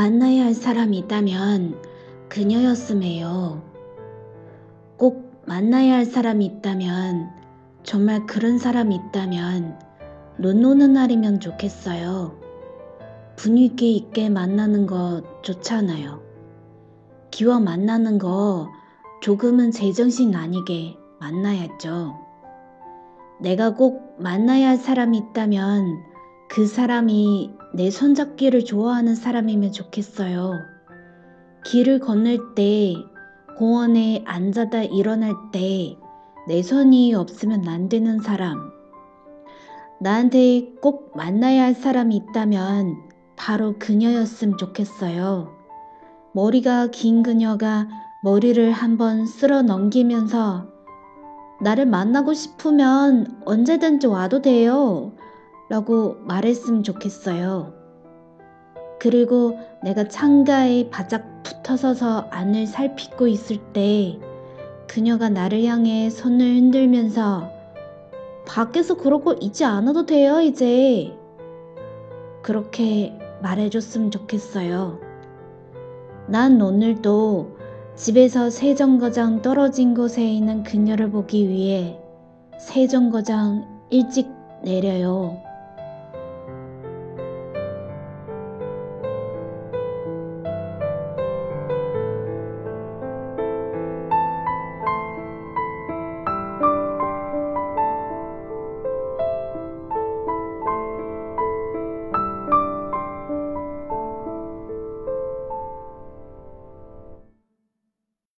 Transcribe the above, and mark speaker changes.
Speaker 1: 만나야 할 사람이 있다면 그녀였음해요. 꼭 만나야 할 사람이 있다면 정말 그런 사람이 있다면 눈 오는 날이면 좋겠어요. 분위기 있게 만나는 거 좋잖아요. 기와 만나는 거 조금은 제정신 아니게 만나야죠. 내가 꼭 만나야 할 사람이 있다면 그 사람이 내 손잡기를 좋아하는 사람이면 좋겠어요. 길을 건널 때, 공원에 앉아다 일어날 때, 내 손이 없으면 안 되는 사람. 나한테 꼭 만나야 할 사람이 있다면 바로 그녀였으면 좋겠어요. 머리가 긴 그녀가 머리를 한번 쓸어 넘기면서 나를 만나고 싶으면 언제든지 와도 돼요. 라고 말했으면 좋겠어요. 그리고 내가 창가에 바짝 붙어 서서 안을 살피고 있을 때 그녀가 나를 향해 손을 흔들면서 밖에서 그러고 있지 않아도 돼요, 이제. 그렇게 말해줬으면 좋겠어요. 난 오늘도 집에서 세정거장 떨어진 곳에 있는 그녀를 보기 위해 세정거장 일찍 내려요.